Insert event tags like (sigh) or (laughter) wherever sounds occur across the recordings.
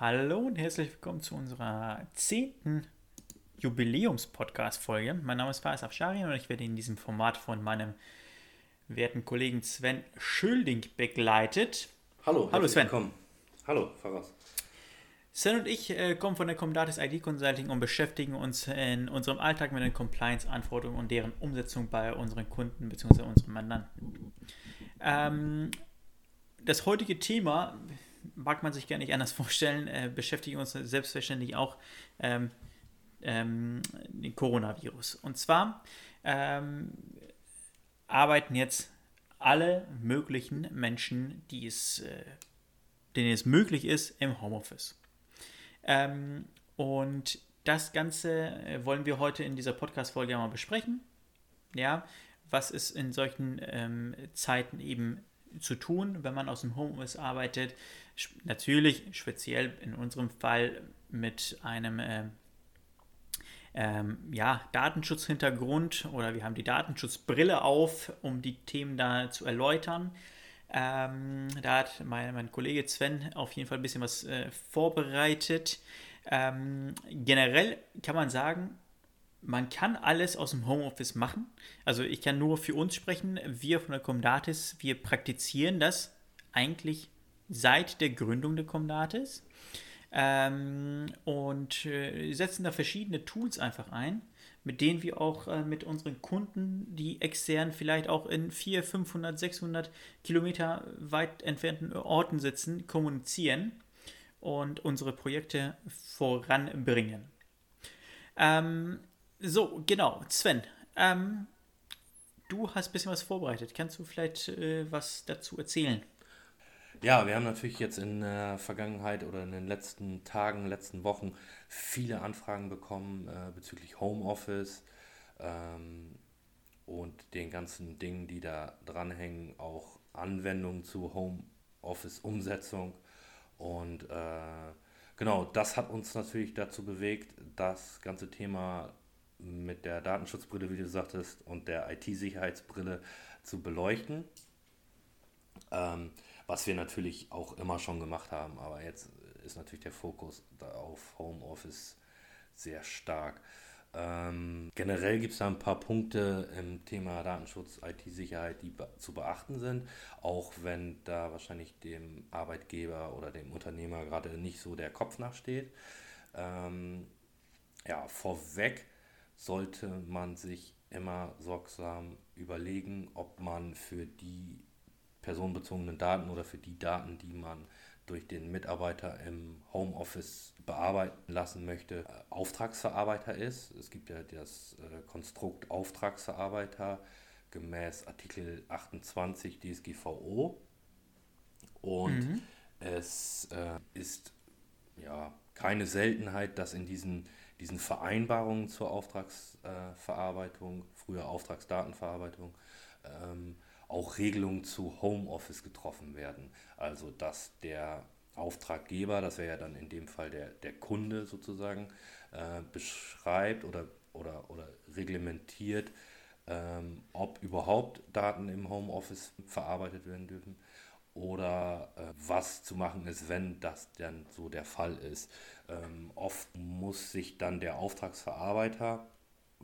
Hallo und herzlich willkommen zu unserer zehnten Jubiläums-Podcast-Folge. Mein Name ist Faris Afsharian und ich werde in diesem Format von meinem werten Kollegen Sven Schölding begleitet. Hallo, Hallo Sven. Willkommen. Hallo, Faras. Sven und ich äh, kommen von der Comdatis ID Consulting und beschäftigen uns in unserem Alltag mit den Compliance-Anforderungen und deren Umsetzung bei unseren Kunden bzw. unseren Mandanten. Ähm, das heutige Thema mag man sich gar nicht anders (laughs) vorstellen, äh, beschäftigen uns selbstverständlich auch ähm, ähm, den Coronavirus. Und zwar ähm, arbeiten jetzt alle möglichen Menschen, die es, äh, denen es möglich ist, im Homeoffice. Ähm, und das Ganze äh, wollen wir heute in dieser Podcast-Folge mal besprechen. Ja, was ist in solchen ähm, Zeiten eben zu tun, wenn man aus dem Homeoffice arbeitet. Natürlich, speziell in unserem Fall mit einem äh, ähm, ja, Datenschutzhintergrund oder wir haben die Datenschutzbrille auf, um die Themen da zu erläutern. Ähm, da hat mein, mein Kollege Sven auf jeden Fall ein bisschen was äh, vorbereitet. Ähm, generell kann man sagen, man kann alles aus dem Homeoffice machen. Also ich kann nur für uns sprechen. Wir von der Comdatis, wir praktizieren das eigentlich seit der Gründung der Comdatis ähm, und äh, setzen da verschiedene Tools einfach ein, mit denen wir auch äh, mit unseren Kunden, die extern vielleicht auch in 400, 500, 600 Kilometer weit entfernten Orten sitzen, kommunizieren und unsere Projekte voranbringen. Ähm, so, genau. Sven, ähm, du hast ein bisschen was vorbereitet. Kannst du vielleicht äh, was dazu erzählen? Ja, wir haben natürlich jetzt in der Vergangenheit oder in den letzten Tagen, letzten Wochen viele Anfragen bekommen äh, bezüglich Homeoffice ähm, und den ganzen Dingen, die da dranhängen, auch Anwendungen zu Homeoffice-Umsetzung. Und äh, genau, das hat uns natürlich dazu bewegt, das ganze Thema mit der Datenschutzbrille, wie du sagtest, und der IT-Sicherheitsbrille zu beleuchten. Ähm, was wir natürlich auch immer schon gemacht haben, aber jetzt ist natürlich der Fokus auf Homeoffice sehr stark. Ähm, generell gibt es da ein paar Punkte im Thema Datenschutz, IT-Sicherheit, die be zu beachten sind, auch wenn da wahrscheinlich dem Arbeitgeber oder dem Unternehmer gerade nicht so der Kopf nachsteht. Ähm, ja, vorweg sollte man sich immer sorgsam überlegen, ob man für die personenbezogenen Daten oder für die Daten, die man durch den Mitarbeiter im Homeoffice bearbeiten lassen möchte, äh, Auftragsverarbeiter ist. Es gibt ja das äh, Konstrukt Auftragsverarbeiter gemäß Artikel 28 DSGVO. Und mhm. es äh, ist ja keine Seltenheit, dass in diesen diesen Vereinbarungen zur Auftragsverarbeitung, früher Auftragsdatenverarbeitung, ähm, auch Regelungen zu Homeoffice getroffen werden. Also dass der Auftraggeber, das wäre ja dann in dem Fall der, der Kunde sozusagen, äh, beschreibt oder, oder, oder reglementiert, ähm, ob überhaupt Daten im Homeoffice verarbeitet werden dürfen oder äh, was zu machen ist, wenn das dann so der Fall ist. Ähm, oft muss sich dann der Auftragsverarbeiter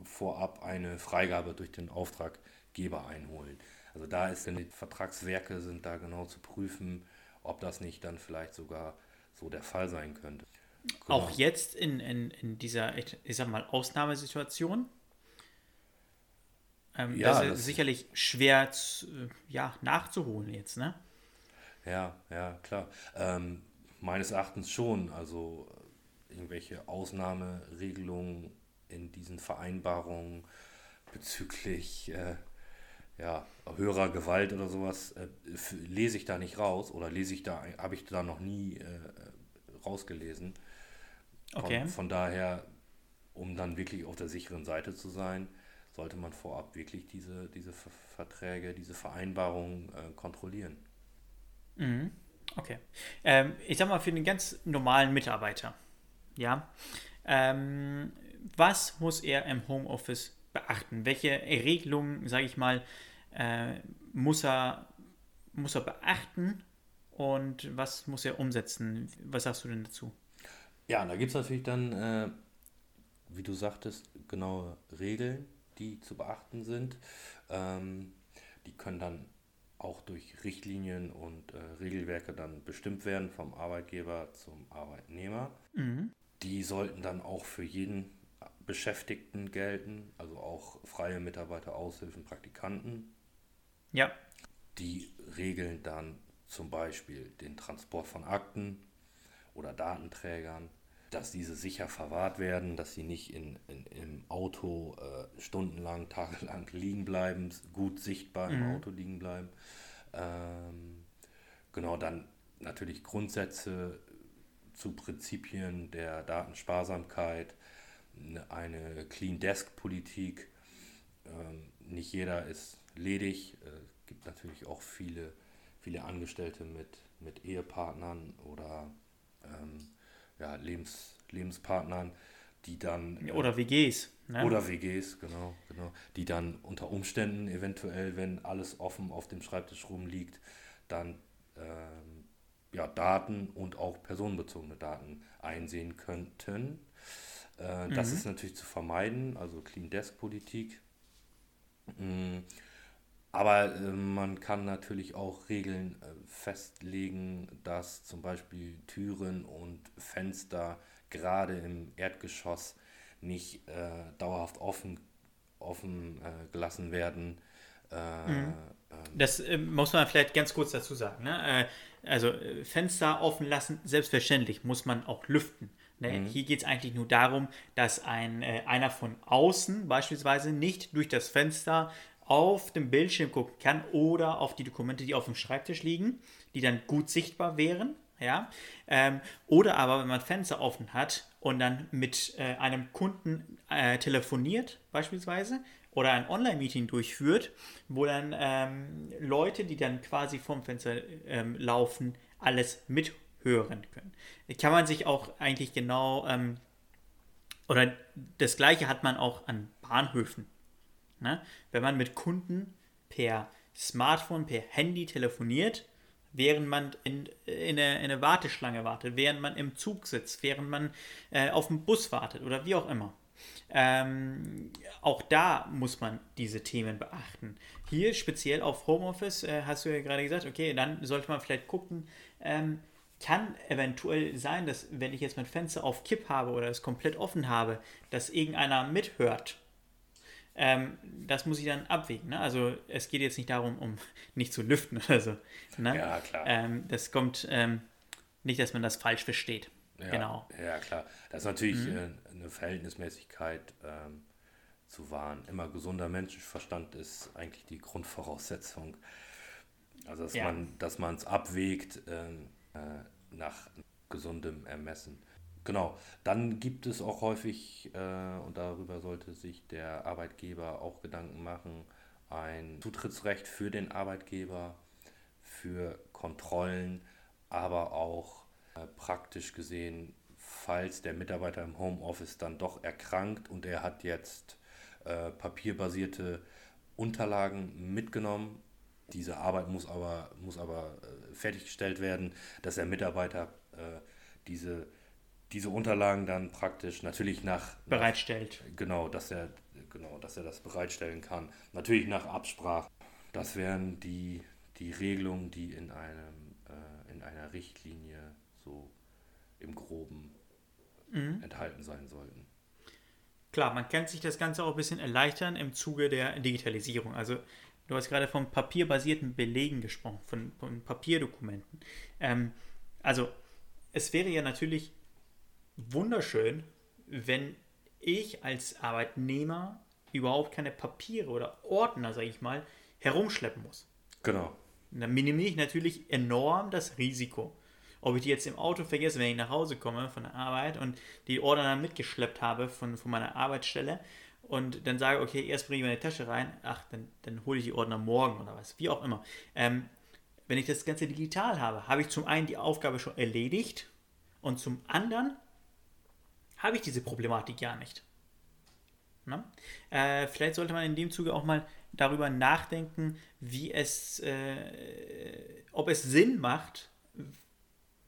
vorab eine Freigabe durch den Auftraggeber einholen. Also da ist dann die Vertragswerke sind da genau zu prüfen, ob das nicht dann vielleicht sogar so der Fall sein könnte. Genau. Auch jetzt in, in, in dieser, ich sag mal, Ausnahmesituation. Ähm, ja, das ist das sicherlich schwer zu, ja, nachzuholen jetzt, ne? Ja, ja, klar. Ähm, meines Erachtens schon. Also irgendwelche Ausnahmeregelungen in diesen Vereinbarungen bezüglich äh, ja, höherer Gewalt oder sowas äh, lese ich da nicht raus oder lese ich da, habe ich da noch nie äh, rausgelesen. Okay. Von, von, daher, um dann wirklich auf der sicheren Seite zu sein, sollte man vorab wirklich diese, diese Verträge, diese Vereinbarungen äh, kontrollieren. Mhm. Okay. Ähm, ich sag mal, für den ganz normalen Mitarbeiter, ja, ähm, was muss er im Homeoffice beachten? Welche Regelungen, sage ich mal, äh, muss, er, muss er beachten und was muss er umsetzen? Was sagst du denn dazu? Ja, da gibt es natürlich dann, äh, wie du sagtest, genaue Regeln, die zu beachten sind. Ähm, die können dann auch durch Richtlinien und äh, Regelwerke dann bestimmt werden vom Arbeitgeber zum Arbeitnehmer. Mhm. Die sollten dann auch für jeden Beschäftigten gelten, also auch freie Mitarbeiter, Aushilfen, Praktikanten. Ja. Die regeln dann zum Beispiel den Transport von Akten oder Datenträgern, dass diese sicher verwahrt werden, dass sie nicht in, in im Auto äh, stundenlang, tagelang (laughs) liegen bleiben, gut sichtbar im mhm. Auto liegen bleiben. Ähm, genau, dann natürlich Grundsätze zu Prinzipien der Datensparsamkeit, ne, eine Clean Desk Politik. Ähm, nicht jeder ist ledig. Es äh, gibt natürlich auch viele, viele Angestellte mit, mit Ehepartnern oder ähm, ja, Lebens, Lebenspartnern, die dann. Äh, oder WGs. Ne? Oder WGs, genau, genau. Die dann unter Umständen eventuell, wenn alles offen auf dem Schreibtisch rumliegt, dann ähm, ja, Daten und auch personenbezogene Daten einsehen könnten. Äh, mhm. Das ist natürlich zu vermeiden, also Clean Desk Politik. Mhm. Aber äh, man kann natürlich auch Regeln äh, festlegen, dass zum Beispiel Türen und Fenster gerade im Erdgeschoss nicht äh, dauerhaft offen, offen äh, gelassen werden. Äh, mhm. Ähm, das muss man vielleicht ganz kurz dazu sagen. Ne? also Fenster offen lassen, selbstverständlich muss man auch lüften. Ne? Mhm. Hier geht es eigentlich nur darum, dass ein, einer von außen beispielsweise nicht durch das Fenster auf dem Bildschirm gucken kann oder auf die Dokumente, die auf dem Schreibtisch liegen, die dann gut sichtbar wären. Ja? Ähm, oder aber, wenn man Fenster offen hat und dann mit äh, einem Kunden äh, telefoniert, beispielsweise, oder ein Online-Meeting durchführt, wo dann ähm, Leute, die dann quasi vom Fenster ähm, laufen, alles mithören können. Kann man sich auch eigentlich genau, ähm, oder das gleiche hat man auch an Bahnhöfen. Ne? Wenn man mit Kunden per Smartphone, per Handy telefoniert, während man in, in, eine, in eine Warteschlange wartet, während man im Zug sitzt, während man äh, auf dem Bus wartet oder wie auch immer. Ähm, auch da muss man diese Themen beachten. Hier speziell auf Homeoffice äh, hast du ja gerade gesagt, okay, dann sollte man vielleicht gucken, ähm, kann eventuell sein, dass wenn ich jetzt mein Fenster auf Kipp habe oder es komplett offen habe, dass irgendeiner mithört ähm, das muss ich dann abwägen. Ne? Also es geht jetzt nicht darum, um (laughs) nicht zu lüften oder so. Ne? Ja, klar. Ähm, das kommt ähm, nicht, dass man das falsch versteht. Ja, genau. Ja, klar. Das ist natürlich mhm. äh, eine Verhältnismäßigkeit ähm, zu wahren. Immer gesunder Menschenverstand ist eigentlich die Grundvoraussetzung. Also dass ja. man, dass man es abwägt ähm, äh, nach gesundem Ermessen. Genau, dann gibt es auch häufig, äh, und darüber sollte sich der Arbeitgeber auch Gedanken machen, ein Zutrittsrecht für den Arbeitgeber, für Kontrollen, aber auch äh, praktisch gesehen, falls der Mitarbeiter im Homeoffice dann doch erkrankt und er hat jetzt äh, papierbasierte Unterlagen mitgenommen, diese Arbeit muss aber, muss aber äh, fertiggestellt werden, dass der Mitarbeiter äh, diese diese Unterlagen dann praktisch natürlich nach bereitstellt. Nach, genau, dass er genau, dass er das bereitstellen kann. Natürlich nach Absprache. Das wären die, die Regelungen, die in einem äh, in einer Richtlinie so im Groben mhm. enthalten sein sollten. Klar, man kann sich das Ganze auch ein bisschen erleichtern im Zuge der Digitalisierung. Also du hast gerade von papierbasierten Belegen gesprochen, von, von Papierdokumenten. Ähm, also es wäre ja natürlich wunderschön, wenn ich als Arbeitnehmer überhaupt keine Papiere oder Ordner, sage ich mal, herumschleppen muss. Genau. dann minimiere ich natürlich enorm das Risiko. Ob ich die jetzt im Auto vergesse, wenn ich nach Hause komme von der Arbeit und die Ordner dann mitgeschleppt habe von, von meiner Arbeitsstelle und dann sage, okay, erst bringe ich meine Tasche rein, ach, dann, dann hole ich die Ordner morgen oder was, wie auch immer. Ähm, wenn ich das Ganze digital habe, habe ich zum einen die Aufgabe schon erledigt und zum anderen habe ich diese Problematik gar nicht. Äh, vielleicht sollte man in dem Zuge auch mal darüber nachdenken, wie es, äh, ob es Sinn macht,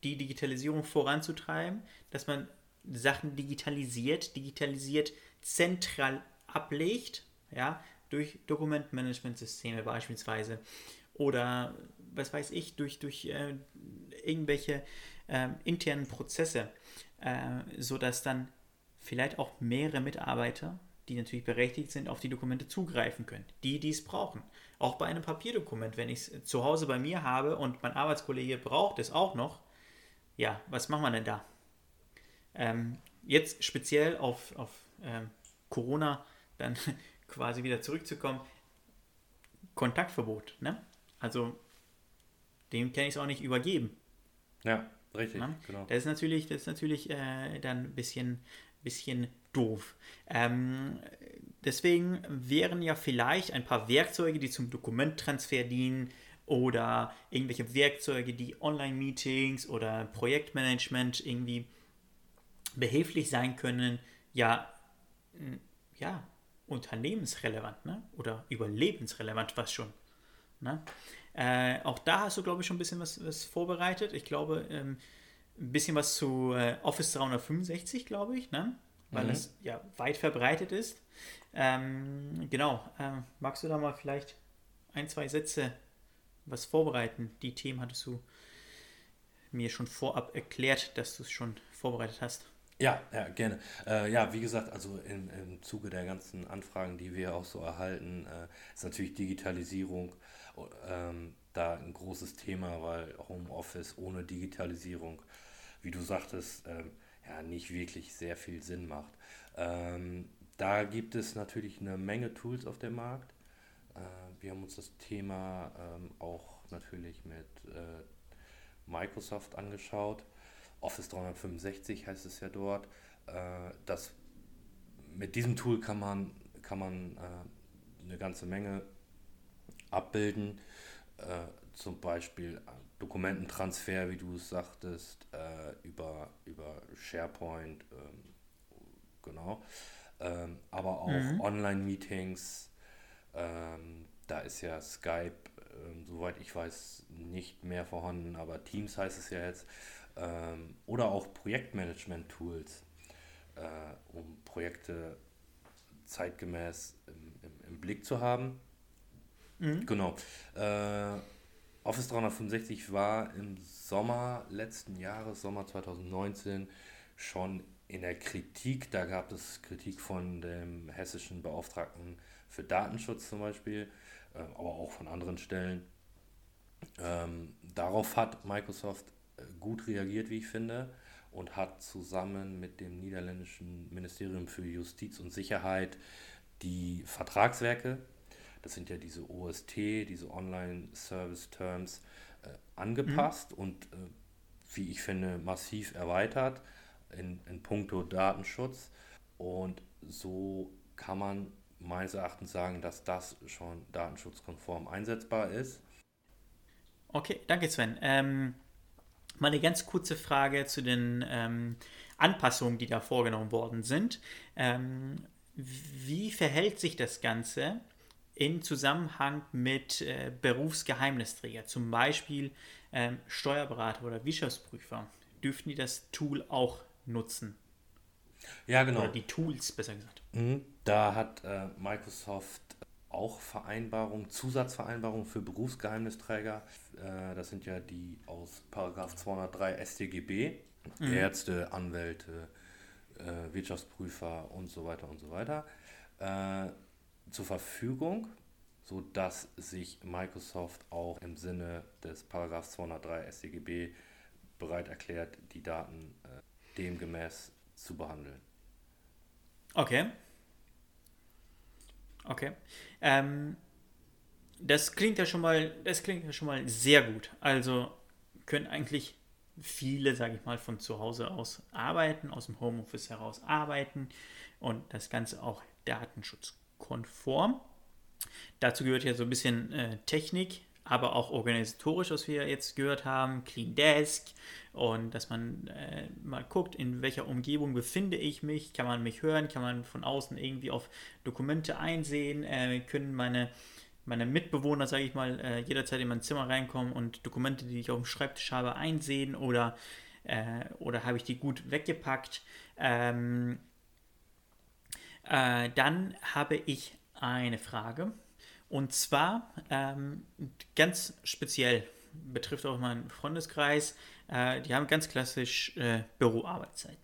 die Digitalisierung voranzutreiben, dass man Sachen digitalisiert, digitalisiert zentral ablegt, ja, durch Dokumentmanagementsysteme beispielsweise oder was weiß ich, durch, durch äh, irgendwelche äh, internen Prozesse, äh, sodass dann vielleicht auch mehrere Mitarbeiter, die natürlich berechtigt sind, auf die Dokumente zugreifen können, die dies brauchen. Auch bei einem Papierdokument, wenn ich es zu Hause bei mir habe und mein Arbeitskollege braucht es auch noch, ja, was machen wir denn da? Ähm, jetzt speziell auf, auf ähm, Corona dann (laughs) quasi wieder zurückzukommen, Kontaktverbot, ne? Also dem kann ich es auch nicht übergeben. Ja, richtig, ne? genau. Das ist natürlich, das ist natürlich äh, dann ein bisschen, bisschen doof. Ähm, deswegen wären ja vielleicht ein paar Werkzeuge, die zum Dokumenttransfer dienen oder irgendwelche Werkzeuge, die Online-Meetings oder Projektmanagement irgendwie behilflich sein können, ja, ja, unternehmensrelevant ne? oder überlebensrelevant fast schon. Ne? Äh, auch da hast du, glaube ich, schon ein bisschen was, was vorbereitet. Ich glaube, ähm, ein bisschen was zu äh, Office 365, glaube ich, ne? weil mhm. es ja weit verbreitet ist. Ähm, genau, äh, magst du da mal vielleicht ein, zwei Sätze was vorbereiten? Die Themen hattest du mir schon vorab erklärt, dass du es schon vorbereitet hast. Ja, ja, gerne. Äh, ja, wie gesagt, also in, im Zuge der ganzen Anfragen, die wir auch so erhalten, äh, ist natürlich Digitalisierung ähm, da ein großes Thema, weil Homeoffice ohne Digitalisierung, wie du sagtest, ähm, ja, nicht wirklich sehr viel Sinn macht. Ähm, da gibt es natürlich eine Menge Tools auf dem Markt. Äh, wir haben uns das Thema ähm, auch natürlich mit äh, Microsoft angeschaut Office 365 heißt es ja dort. Äh, das, mit diesem Tool kann man, kann man äh, eine ganze Menge abbilden. Äh, zum Beispiel Dokumententransfer, wie du es sagtest, über, über SharePoint, ähm, genau. Ähm, aber auch mhm. Online-Meetings. Ähm, da ist ja Skype, soweit ich weiß, nicht mehr vorhanden, aber Teams heißt es ja jetzt ähm, oder auch Projektmanagement-Tools, äh, um Projekte zeitgemäß im, im, im Blick zu haben. Mhm. Genau. Äh, Office 365 war im Sommer letzten Jahres, Sommer 2019, schon in der Kritik. Da gab es Kritik von dem hessischen Beauftragten für Datenschutz zum Beispiel, äh, aber auch von anderen Stellen. Ähm, darauf hat Microsoft gut reagiert, wie ich finde, und hat zusammen mit dem niederländischen Ministerium für Justiz und Sicherheit die Vertragswerke, das sind ja diese OST, diese Online Service Terms, äh, angepasst mhm. und, äh, wie ich finde, massiv erweitert in, in puncto Datenschutz. Und so kann man meines Erachtens sagen, dass das schon datenschutzkonform einsetzbar ist. Okay, danke Sven. Ähm, Mal eine ganz kurze Frage zu den ähm, Anpassungen, die da vorgenommen worden sind. Ähm, wie verhält sich das Ganze in Zusammenhang mit äh, Berufsgeheimnisträger, zum Beispiel ähm, Steuerberater oder Wirtschaftsprüfer? Dürften die das Tool auch nutzen? Ja, genau. Oder die Tools, besser gesagt. Mhm. Da hat äh, Microsoft auch Vereinbarungen, Zusatzvereinbarungen für Berufsgeheimnisträger. Äh, das sind ja die aus Paragraph 203 StGB, mhm. Ärzte, Anwälte, äh, Wirtschaftsprüfer und so weiter und so weiter, äh, zur Verfügung, sodass sich Microsoft auch im Sinne des Paragraph 203 StGB bereit erklärt, die Daten demgemäß zu behandeln. Okay. Okay. Ähm, das klingt ja schon mal, das klingt ja schon mal sehr gut. Also können eigentlich viele, sage ich mal, von zu Hause aus arbeiten, aus dem Homeoffice heraus arbeiten und das Ganze auch datenschutzkonform. Dazu gehört ja so ein bisschen äh, Technik, aber auch organisatorisch, was wir jetzt gehört haben, Clean Desk und dass man äh, mal guckt, in welcher Umgebung befinde ich mich, kann man mich hören, kann man von außen irgendwie auf Dokumente einsehen, äh, können meine, meine Mitbewohner, sage ich mal, äh, jederzeit in mein Zimmer reinkommen und Dokumente, die ich auf dem Schreibtisch habe, einsehen oder äh, oder habe ich die gut weggepackt? Ähm, äh, dann habe ich eine Frage und zwar ähm, ganz speziell betrifft auch meinen Freundeskreis. Äh, die haben ganz klassisch äh, Büroarbeitszeiten.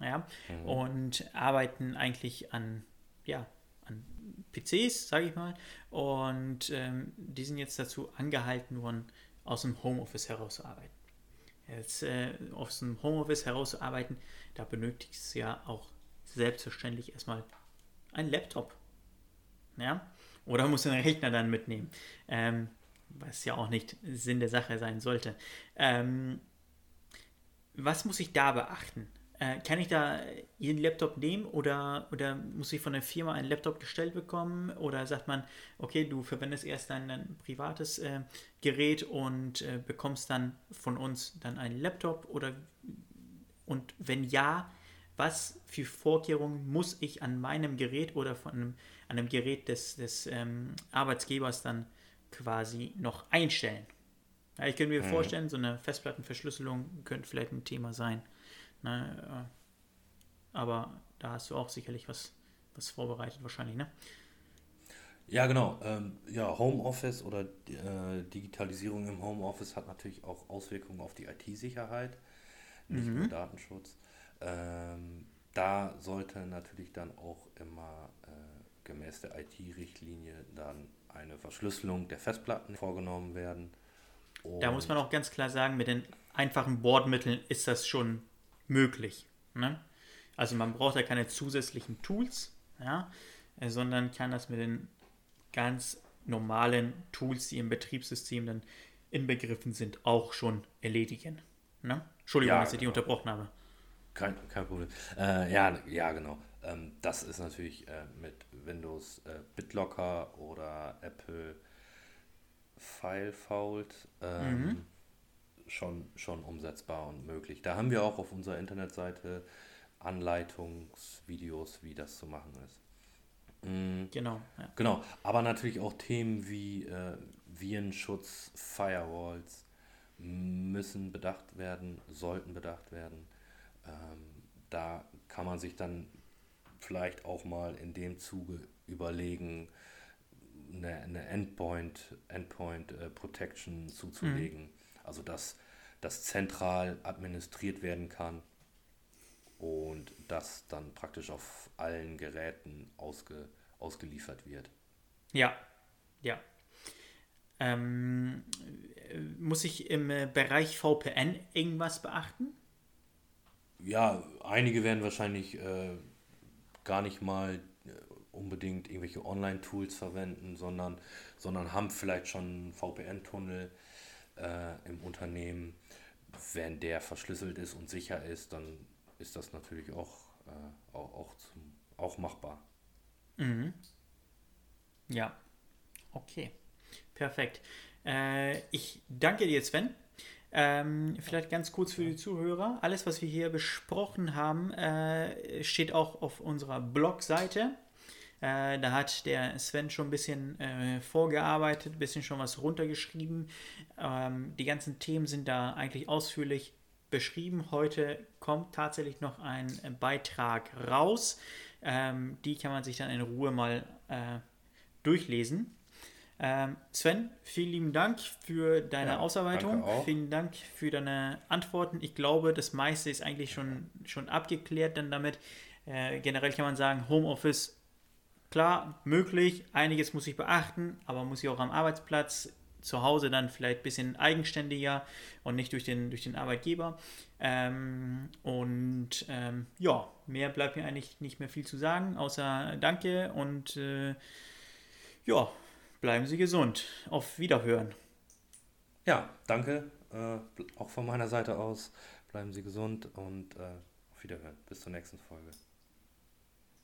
Ja, mhm. und arbeiten eigentlich an, ja, an PCs, sage ich mal. Und ähm, die sind jetzt dazu angehalten worden, aus dem Homeoffice herauszuarbeiten. Jetzt äh, aus dem Homeoffice herauszuarbeiten, da benötigt es ja auch selbstverständlich erstmal ein Laptop. Ja? Oder muss einen Rechner dann mitnehmen. Ähm, was ja auch nicht Sinn der Sache sein sollte. Ähm, was muss ich da beachten? Äh, kann ich da Ihren Laptop nehmen oder, oder muss ich von der Firma einen Laptop gestellt bekommen? Oder sagt man, okay, du verwendest erst dein, dein privates äh, Gerät und äh, bekommst dann von uns dann einen Laptop? Oder und wenn ja, was für Vorkehrungen muss ich an meinem Gerät oder von einem, an einem Gerät des, des ähm, Arbeitsgebers dann quasi noch einstellen? Ja, ich könnte mir mhm. vorstellen, so eine Festplattenverschlüsselung könnte vielleicht ein Thema sein. Ne? Äh, aber da hast du auch sicherlich was, was vorbereitet, wahrscheinlich, ne? Ja, genau. Ähm, ja, Homeoffice oder äh, Digitalisierung im Homeoffice hat natürlich auch Auswirkungen auf die IT-Sicherheit, nicht mhm. nur Datenschutz. Ähm, da sollte natürlich dann auch immer äh, gemäß der IT-Richtlinie dann eine Verschlüsselung der Festplatten vorgenommen werden. Und da muss man auch ganz klar sagen, mit den einfachen Bordmitteln ist das schon möglich. Ne? Also man braucht ja keine zusätzlichen Tools, ja, äh, sondern kann das mit den ganz normalen Tools, die im Betriebssystem dann inbegriffen sind, auch schon erledigen. Ne? Entschuldigung, ja, dass ich die genau. unterbrochen habe. Kein, kein Problem. Äh, ja, ja, genau. Ähm, das ist natürlich äh, mit Windows äh, BitLocker oder Apple FileFold ähm, mhm schon, schon umsetzbar und möglich. Da haben wir auch auf unserer Internetseite Anleitungsvideos, wie das zu machen ist. Mhm. Genau. Ja. Genau. Aber natürlich auch Themen wie äh, Virenschutz, Firewalls müssen bedacht werden, sollten bedacht werden. Ähm, da kann man sich dann vielleicht auch mal in dem Zuge überlegen, eine, eine Endpoint, Endpoint äh, Protection zuzulegen. Mhm. Also dass das zentral administriert werden kann und das dann praktisch auf allen Geräten ausge, ausgeliefert wird. Ja, ja. Ähm, muss ich im Bereich VPN irgendwas beachten? Ja, einige werden wahrscheinlich äh, gar nicht mal äh, unbedingt irgendwelche Online-Tools verwenden, sondern, sondern haben vielleicht schon VPN-Tunnel äh, im Unternehmen. Wenn der verschlüsselt ist und sicher ist, dann ist das natürlich auch, äh, auch, auch, zum, auch machbar. Mhm. Ja, okay. Perfekt. Äh, ich danke dir, Sven. Ähm, vielleicht ganz kurz für die Zuhörer. Alles, was wir hier besprochen haben, äh, steht auch auf unserer Blogseite äh, da hat der Sven schon ein bisschen äh, vorgearbeitet, ein bisschen schon was runtergeschrieben. Ähm, die ganzen Themen sind da eigentlich ausführlich beschrieben. Heute kommt tatsächlich noch ein Beitrag raus. Ähm, die kann man sich dann in Ruhe mal äh, durchlesen. Ähm, Sven, vielen lieben Dank für deine ja, Ausarbeitung. Vielen Dank für deine Antworten. Ich glaube, das meiste ist eigentlich schon, schon abgeklärt dann damit. Äh, generell kann man sagen, Homeoffice Klar, möglich, einiges muss ich beachten, aber muss ich auch am Arbeitsplatz zu Hause dann vielleicht ein bisschen eigenständiger und nicht durch den, durch den Arbeitgeber. Ähm, und ähm, ja, mehr bleibt mir eigentlich nicht mehr viel zu sagen, außer Danke und äh, ja, bleiben Sie gesund. Auf Wiederhören. Ja, danke. Äh, auch von meiner Seite aus. Bleiben Sie gesund und äh, auf Wiederhören. Bis zur nächsten Folge.